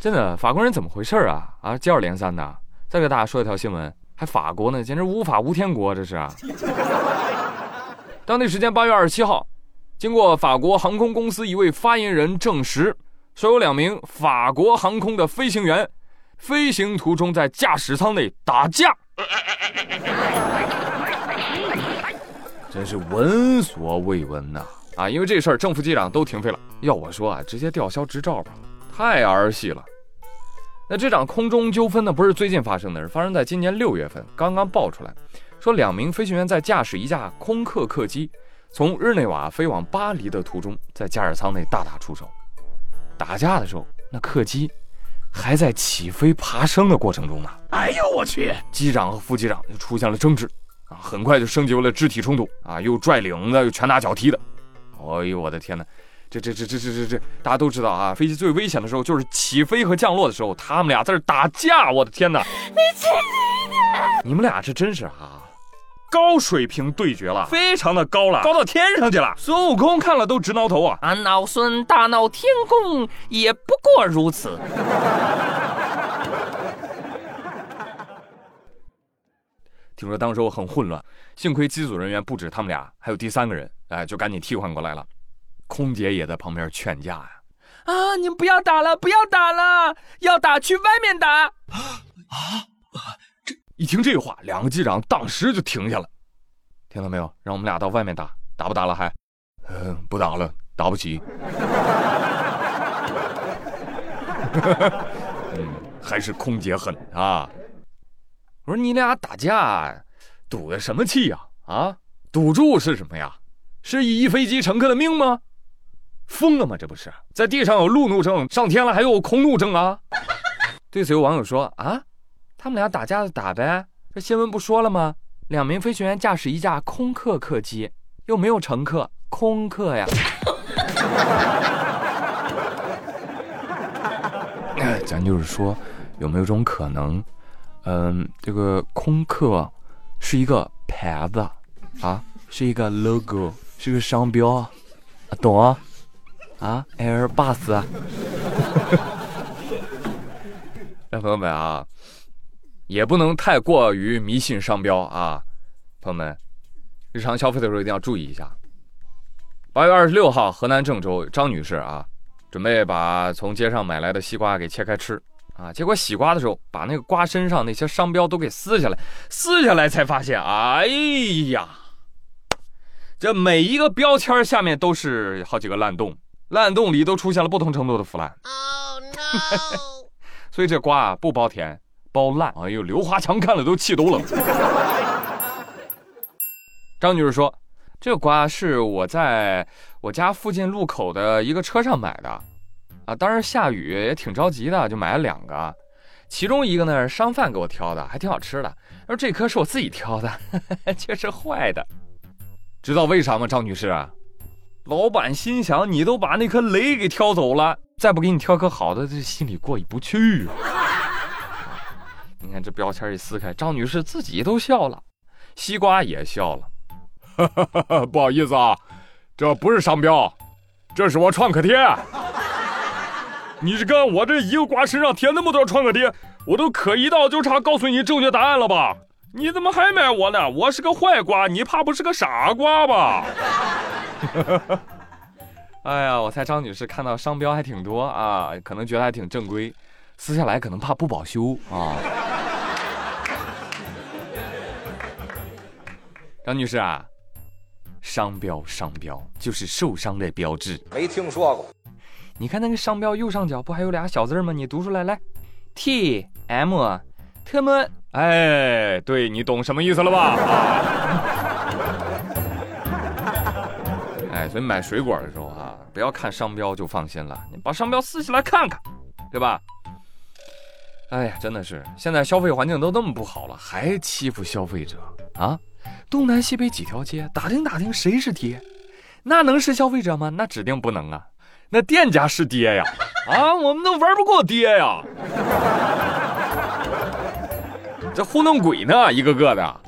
真的，法国人怎么回事啊？啊，接二连三的。再给大家说一条新闻，还法国呢，简直无法无天国，这是啊。当地时间八月二十七号，经过法国航空公司一位发言人证实，说有两名法国航空的飞行员飞行途中在驾驶舱内打架，真是闻所未闻呐！啊，因为这事儿，正副机长都停飞了。要我说啊，直接吊销执照吧，太儿戏了。那这场空中纠纷呢，不是最近发生的，是发生在今年六月份，刚刚爆出来，说两名飞行员在驾驶一架空客客机从日内瓦飞往巴黎的途中，在驾驶舱内大打出手。打架的时候，那客机还在起飞爬升的过程中呢。哎呦我去！机长和副机长就出现了争执啊，很快就升级为了肢体冲突啊，又拽领子，又拳打脚踢的。哎呦我的天哪！这这这这这这这，大家都知道啊！飞机最危险的时候就是起飞和降落的时候，他们俩在这打架，我的天哪！你轻一点！你们俩这真是啊，高水平对决了，非常的高了，高到天上去了。孙悟空看了都直挠头啊！俺老孙大闹天宫也不过如此。听说当时我很混乱，幸亏机组人员不止他们俩，还有第三个人，哎，就赶紧替换过来了。空姐也在旁边劝架呀！啊，你们不要打了，不要打了，要打去外面打！啊啊这一听这话，两个机长当时就停下了。听到没有？让我们俩到外面打，打不打了？还？嗯，不打了，打不起。嗯，还是空姐狠啊！我说你俩打架，赌的什么气呀？啊，赌注是什么呀？是一飞机乘客的命吗？疯了吗？这不是在地上有路怒症，上天了还有空怒症啊？对此有网友说啊，他们俩打架就打呗，这新闻不说了吗？两名飞行员驾驶一架空客客机，又没有乘客，空客呀。咱就是说，有没有种可能，嗯，这个空客是一个牌子啊，是一个 logo，是个商标啊，懂啊？啊，Airbus 啊！那 朋友们啊，也不能太过于迷信商标啊，朋友们，日常消费的时候一定要注意一下。八月二十六号，河南郑州张女士啊，准备把从街上买来的西瓜给切开吃啊，结果洗瓜的时候把那个瓜身上那些商标都给撕下来，撕下来才发现，哎呀，这每一个标签下面都是好几个烂洞。烂洞里都出现了不同程度的腐烂，所以这瓜啊不包甜，包烂。哎呦，刘华强看了都气都冷。张女士说：“这瓜是我在我家附近路口的一个车上买的，啊，当时下雨也挺着急的，就买了两个，其中一个呢是商贩给我挑的，还挺好吃的。而这颗是我自己挑的，却是坏的。知道为啥吗，张女士？”老板心想：“你都把那颗雷给挑走了，再不给你挑颗好的，这心里过意不去啊！” 你看这标签一撕开，张女士自己都笑了，西瓜也笑了。不好意思啊，这不是商标，这是我创可贴。你是看我这一个瓜身上贴那么多创可贴，我都可一道，就差告诉你正确答案了吧？你怎么还买我呢？我是个坏瓜，你怕不是个傻瓜吧？哎呀，我猜张女士看到商标还挺多啊，可能觉得还挺正规，撕下来可能怕不保修啊。张女士啊，商标商标就是受伤的标志，没听说过。你看那个商标右上角不还有俩小字吗？你读出来来，T M，特么，哎，对你懂什么意思了吧？所以买水果的时候啊，不要看商标就放心了，你把商标撕下来看看，对吧？哎呀，真的是，现在消费环境都那么不好了，还欺负消费者啊？东南西北几条街，打听打听谁是爹？那能是消费者吗？那指定不能啊！那店家是爹呀！啊，我们都玩不过爹呀！这糊弄鬼呢，一个个的。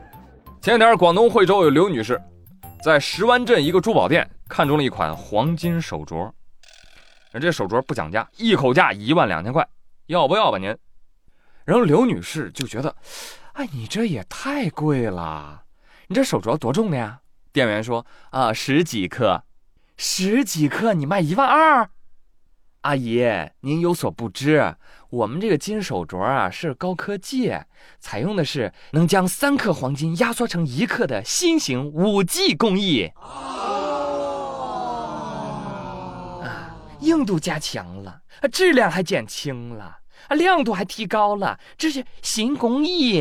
前两天广东惠州有刘女士，在石湾镇一个珠宝店。看中了一款黄金手镯，这手镯不讲价，一口价一万两千块，要不要吧您？然后刘女士就觉得，哎，你这也太贵了，你这手镯多重的呀？店员说啊，十几克，十几克你卖一万二？阿姨，您有所不知，我们这个金手镯啊是高科技，采用的是能将三克黄金压缩成一克的新型五 G 工艺。硬度加强了，质量还减轻了，啊，亮度还提高了，这是新工艺。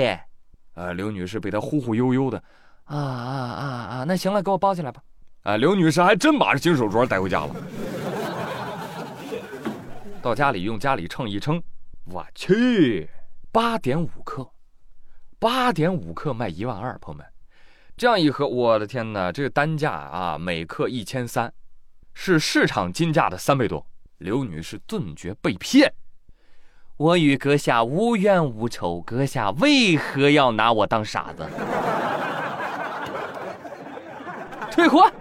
呃，刘女士被他忽忽悠悠的，啊啊啊啊，那行了，给我包起来吧。啊，刘女士还真把这金手镯带回家了。到家里用家里秤一称，我去，八点五克，八点五克卖一万二，朋友们，这样一盒，我的天哪，这个单价啊，每克一千三，是市场金价的三倍多。刘女士顿觉被骗，我与阁下无冤无仇，阁下为何要拿我当傻子？退货，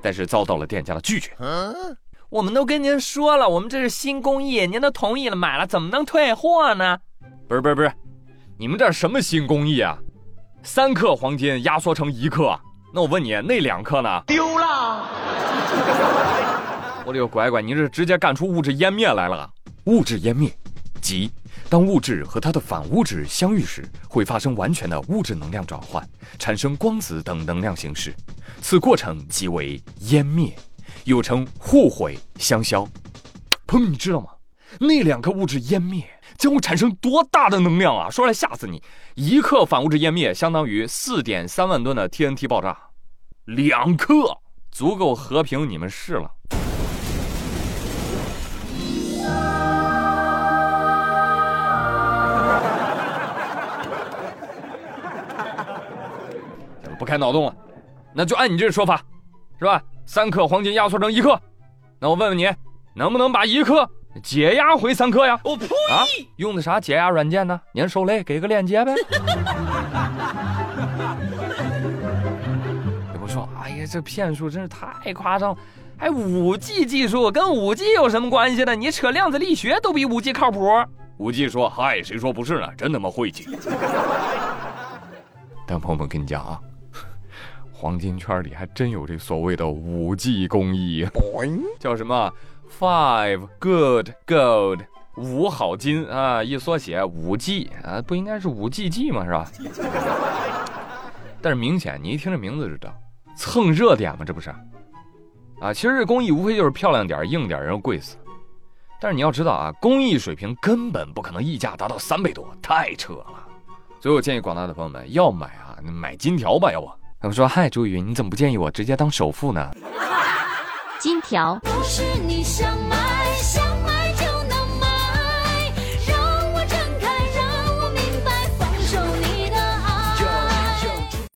但是遭到了店家的拒绝。我们都跟您说了，我们这是新工艺，您都同意了买了，怎么能退货呢？不是不是不是，你们这什么新工艺啊？三克黄金压缩成一克，那我问你，那两克呢？丢了！我的个乖乖，你这直接干出物质湮灭来了！物质湮灭，即当物质和它的反物质相遇时，会发生完全的物质能量转换，产生光子等能量形式，此过程即为湮灭。又称互毁相消，朋友，你知道吗？那两颗物质湮灭将会产生多大的能量啊！说来吓死你！一克反物质湮灭相当于四点三万吨的 TNT 爆炸，两克足够和平你们市了。开脑洞了，那就按你这个说法，是吧？三克黄金压缩成一克，那我问问你，能不能把一克解压回三克呀？我呸！啊，用的啥解压软件呢？您受累，给个链接呗。有不说，哎呀，这骗术真是太夸张了，还五 G 技术跟五 G 有什么关系呢？你扯量子力学都比五 G 靠谱。五 G 说，嗨，谁说不是呢？真他妈晦气。但朋友们跟你讲啊。黄金圈里还真有这所谓的五 G 工艺，叫什么 Five Good Gold 五好金啊，一缩写五 G 啊，不应该是五 G G 吗？是吧？但是明显你一听这名字就知道，蹭热点嘛，这不是？啊，其实这工艺无非就是漂亮点、硬点，然后贵死。但是你要知道啊，工艺水平根本不可能溢价达到三倍多，太扯了。所以我建议广大的朋友们要买啊，买金条吧，要不？我说嗨，朱云，你怎么不建议我直接当首富呢？金条。不是你想买